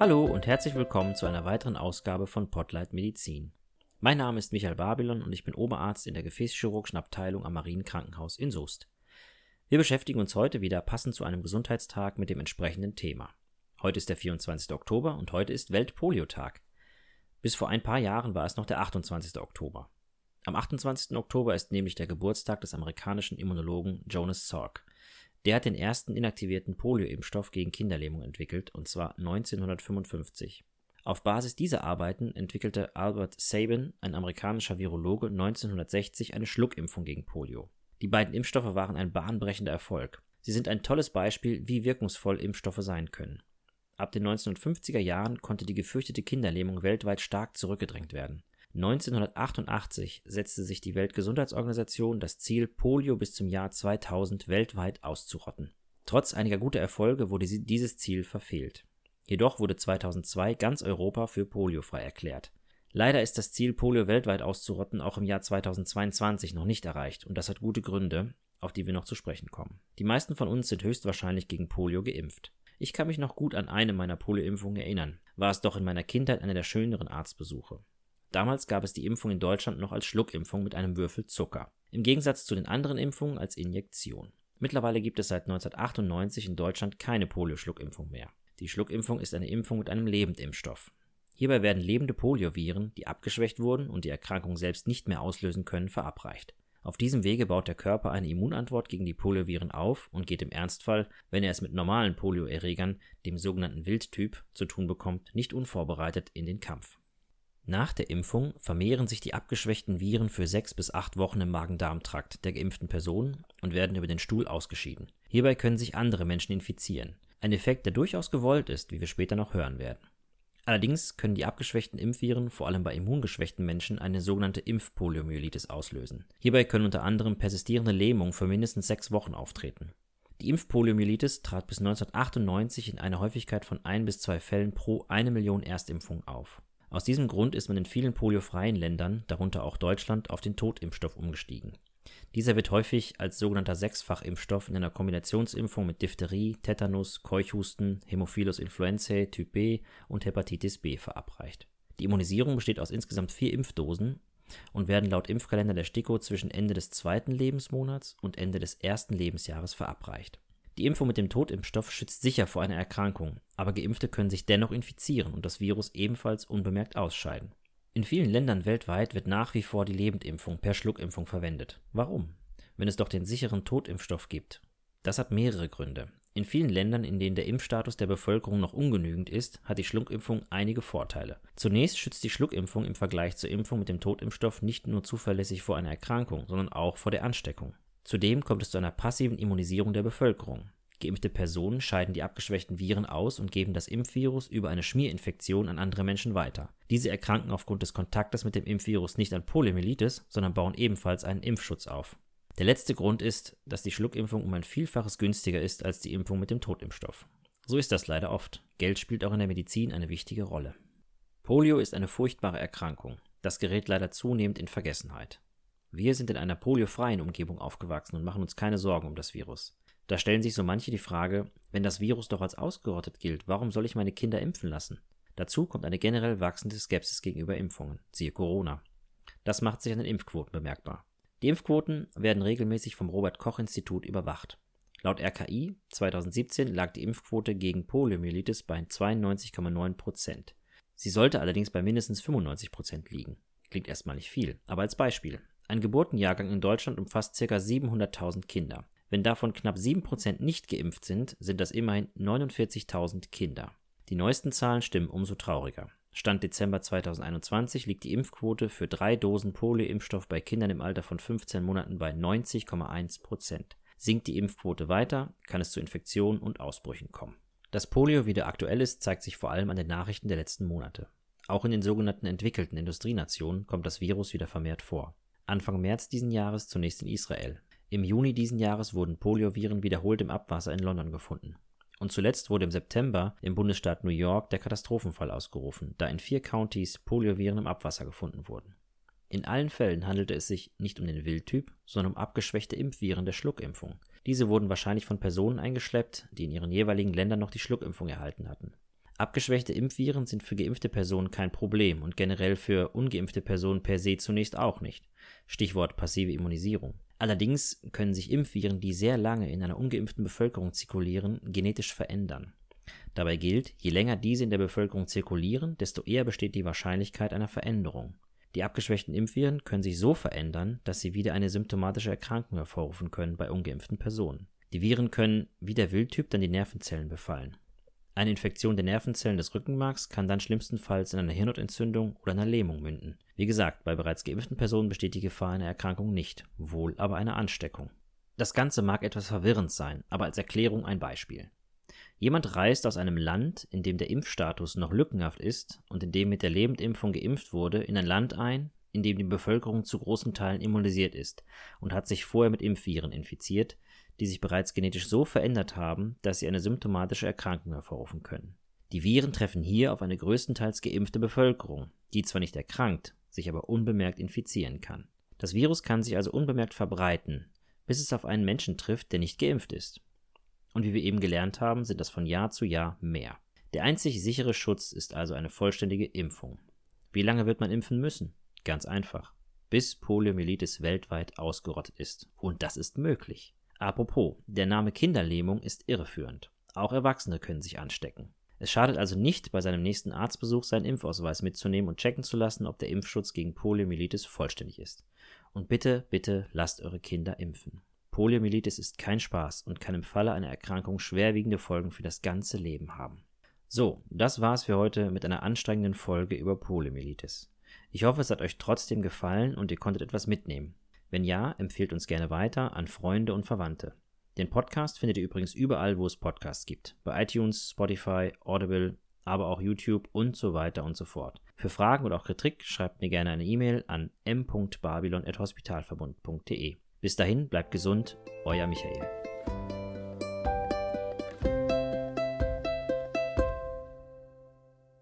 Hallo und herzlich willkommen zu einer weiteren Ausgabe von Potlight Medizin. Mein Name ist Michael Babylon und ich bin Oberarzt in der Gefäßchirurgischen Abteilung am Marienkrankenhaus in Soest. Wir beschäftigen uns heute wieder passend zu einem Gesundheitstag mit dem entsprechenden Thema. Heute ist der 24. Oktober und heute ist Weltpoliotag. Bis vor ein paar Jahren war es noch der 28. Oktober. Am 28. Oktober ist nämlich der Geburtstag des amerikanischen Immunologen Jonas Salk. Der hat den ersten inaktivierten Polio-Impfstoff gegen Kinderlähmung entwickelt, und zwar 1955. Auf Basis dieser Arbeiten entwickelte Albert Sabin, ein amerikanischer Virologe, 1960 eine Schluckimpfung gegen Polio. Die beiden Impfstoffe waren ein bahnbrechender Erfolg. Sie sind ein tolles Beispiel, wie wirkungsvoll Impfstoffe sein können. Ab den 1950er Jahren konnte die gefürchtete Kinderlähmung weltweit stark zurückgedrängt werden. 1988 setzte sich die Weltgesundheitsorganisation das Ziel, Polio bis zum Jahr 2000 weltweit auszurotten. Trotz einiger guter Erfolge wurde dieses Ziel verfehlt. Jedoch wurde 2002 ganz Europa für poliofrei erklärt. Leider ist das Ziel, Polio weltweit auszurotten, auch im Jahr 2022 noch nicht erreicht und das hat gute Gründe, auf die wir noch zu sprechen kommen. Die meisten von uns sind höchstwahrscheinlich gegen Polio geimpft. Ich kann mich noch gut an eine meiner Polioimpfungen erinnern, war es doch in meiner Kindheit einer der schöneren Arztbesuche. Damals gab es die Impfung in Deutschland noch als Schluckimpfung mit einem Würfel Zucker, im Gegensatz zu den anderen Impfungen als Injektion. Mittlerweile gibt es seit 1998 in Deutschland keine Polio-Schluckimpfung mehr. Die Schluckimpfung ist eine Impfung mit einem Lebendimpfstoff. Hierbei werden lebende Polioviren, die abgeschwächt wurden und die Erkrankung selbst nicht mehr auslösen können, verabreicht. Auf diesem Wege baut der Körper eine Immunantwort gegen die Polioviren auf und geht im Ernstfall, wenn er es mit normalen Polioerregern, dem sogenannten Wildtyp, zu tun bekommt, nicht unvorbereitet in den Kampf. Nach der Impfung vermehren sich die abgeschwächten Viren für sechs bis acht Wochen im Magen-Darm-Trakt der geimpften Person und werden über den Stuhl ausgeschieden. Hierbei können sich andere Menschen infizieren. Ein Effekt, der durchaus gewollt ist, wie wir später noch hören werden. Allerdings können die abgeschwächten Impfviren vor allem bei immungeschwächten Menschen eine sogenannte Impfpoliomyelitis auslösen. Hierbei können unter anderem persistierende Lähmungen für mindestens sechs Wochen auftreten. Die Impfpoliomyelitis trat bis 1998 in einer Häufigkeit von ein bis zwei Fällen pro eine Million Erstimpfungen auf. Aus diesem Grund ist man in vielen poliofreien Ländern, darunter auch Deutschland, auf den Totimpfstoff umgestiegen. Dieser wird häufig als sogenannter Sechsfachimpfstoff in einer Kombinationsimpfung mit Diphtherie, Tetanus, Keuchhusten, Hämophilus influenzae Typ B und Hepatitis B verabreicht. Die Immunisierung besteht aus insgesamt vier Impfdosen und werden laut Impfkalender der STIKO zwischen Ende des zweiten Lebensmonats und Ende des ersten Lebensjahres verabreicht die Impfung mit dem Totimpfstoff schützt sicher vor einer Erkrankung, aber Geimpfte können sich dennoch infizieren und das Virus ebenfalls unbemerkt ausscheiden. In vielen Ländern weltweit wird nach wie vor die Lebendimpfung per Schluckimpfung verwendet. Warum? Wenn es doch den sicheren Totimpfstoff gibt. Das hat mehrere Gründe. In vielen Ländern, in denen der Impfstatus der Bevölkerung noch ungenügend ist, hat die Schluckimpfung einige Vorteile. Zunächst schützt die Schluckimpfung im Vergleich zur Impfung mit dem Totimpfstoff nicht nur zuverlässig vor einer Erkrankung, sondern auch vor der Ansteckung. Zudem kommt es zu einer passiven Immunisierung der Bevölkerung. Geimpfte Personen scheiden die abgeschwächten Viren aus und geben das Impfvirus über eine Schmierinfektion an andere Menschen weiter. Diese erkranken aufgrund des Kontaktes mit dem Impfvirus nicht an Poliomyelitis, sondern bauen ebenfalls einen Impfschutz auf. Der letzte Grund ist, dass die Schluckimpfung um ein Vielfaches günstiger ist als die Impfung mit dem Totimpfstoff. So ist das leider oft. Geld spielt auch in der Medizin eine wichtige Rolle. Polio ist eine furchtbare Erkrankung. Das gerät leider zunehmend in Vergessenheit. Wir sind in einer poliofreien Umgebung aufgewachsen und machen uns keine Sorgen um das Virus. Da stellen sich so manche die Frage, wenn das Virus doch als ausgerottet gilt, warum soll ich meine Kinder impfen lassen? Dazu kommt eine generell wachsende Skepsis gegenüber Impfungen, siehe Corona. Das macht sich an den Impfquoten bemerkbar. Die Impfquoten werden regelmäßig vom Robert Koch Institut überwacht. Laut RKI 2017 lag die Impfquote gegen Poliomyelitis bei 92,9 Prozent. Sie sollte allerdings bei mindestens 95 Prozent liegen. Klingt erstmal nicht viel, aber als Beispiel. Ein Geburtenjahrgang in Deutschland umfasst ca. 700.000 Kinder. Wenn davon knapp 7% nicht geimpft sind, sind das immerhin 49.000 Kinder. Die neuesten Zahlen stimmen umso trauriger. Stand Dezember 2021 liegt die Impfquote für drei Dosen Polioimpfstoff bei Kindern im Alter von 15 Monaten bei 90,1% Sinkt die Impfquote weiter, kann es zu Infektionen und Ausbrüchen kommen. Dass Polio wieder aktuell ist, zeigt sich vor allem an den Nachrichten der letzten Monate. Auch in den sogenannten entwickelten Industrienationen kommt das Virus wieder vermehrt vor. Anfang März diesen Jahres zunächst in Israel. Im Juni diesen Jahres wurden Polioviren wiederholt im Abwasser in London gefunden. Und zuletzt wurde im September im Bundesstaat New York der Katastrophenfall ausgerufen, da in vier Countys Polioviren im Abwasser gefunden wurden. In allen Fällen handelte es sich nicht um den Wildtyp, sondern um abgeschwächte Impfviren der Schluckimpfung. Diese wurden wahrscheinlich von Personen eingeschleppt, die in ihren jeweiligen Ländern noch die Schluckimpfung erhalten hatten. Abgeschwächte Impfviren sind für geimpfte Personen kein Problem und generell für ungeimpfte Personen per se zunächst auch nicht. Stichwort passive Immunisierung. Allerdings können sich Impfviren, die sehr lange in einer ungeimpften Bevölkerung zirkulieren, genetisch verändern. Dabei gilt, je länger diese in der Bevölkerung zirkulieren, desto eher besteht die Wahrscheinlichkeit einer Veränderung. Die abgeschwächten Impfviren können sich so verändern, dass sie wieder eine symptomatische Erkrankung hervorrufen können bei ungeimpften Personen. Die Viren können wie der Wildtyp dann die Nervenzellen befallen. Eine Infektion der Nervenzellen des Rückenmarks kann dann schlimmstenfalls in einer Hirnhautentzündung oder einer Lähmung münden. Wie gesagt, bei bereits geimpften Personen besteht die Gefahr einer Erkrankung nicht, wohl aber einer Ansteckung. Das Ganze mag etwas verwirrend sein, aber als Erklärung ein Beispiel. Jemand reist aus einem Land, in dem der Impfstatus noch lückenhaft ist und in dem mit der Lebendimpfung geimpft wurde, in ein Land ein, in dem die Bevölkerung zu großen Teilen immunisiert ist und hat sich vorher mit Impfviren infiziert, die sich bereits genetisch so verändert haben, dass sie eine symptomatische Erkrankung hervorrufen können. Die Viren treffen hier auf eine größtenteils geimpfte Bevölkerung, die zwar nicht erkrankt, sich aber unbemerkt infizieren kann. Das Virus kann sich also unbemerkt verbreiten, bis es auf einen Menschen trifft, der nicht geimpft ist. Und wie wir eben gelernt haben, sind das von Jahr zu Jahr mehr. Der einzig sichere Schutz ist also eine vollständige Impfung. Wie lange wird man impfen müssen? Ganz einfach. Bis Poliomyelitis weltweit ausgerottet ist. Und das ist möglich. Apropos, der Name Kinderlähmung ist irreführend. Auch Erwachsene können sich anstecken. Es schadet also nicht, bei seinem nächsten Arztbesuch seinen Impfausweis mitzunehmen und checken zu lassen, ob der Impfschutz gegen Poliomyelitis vollständig ist. Und bitte, bitte lasst eure Kinder impfen. Poliomyelitis ist kein Spaß und kann im Falle einer Erkrankung schwerwiegende Folgen für das ganze Leben haben. So, das war's für heute mit einer anstrengenden Folge über Poliomyelitis. Ich hoffe, es hat euch trotzdem gefallen und ihr konntet etwas mitnehmen. Wenn ja, empfehlt uns gerne weiter an Freunde und Verwandte. Den Podcast findet ihr übrigens überall, wo es Podcasts gibt. Bei iTunes, Spotify, Audible, aber auch YouTube und so weiter und so fort. Für Fragen oder auch Kritik schreibt mir gerne eine E-Mail an m.babylon.hospitalverbund.de. Bis dahin, bleibt gesund, euer Michael.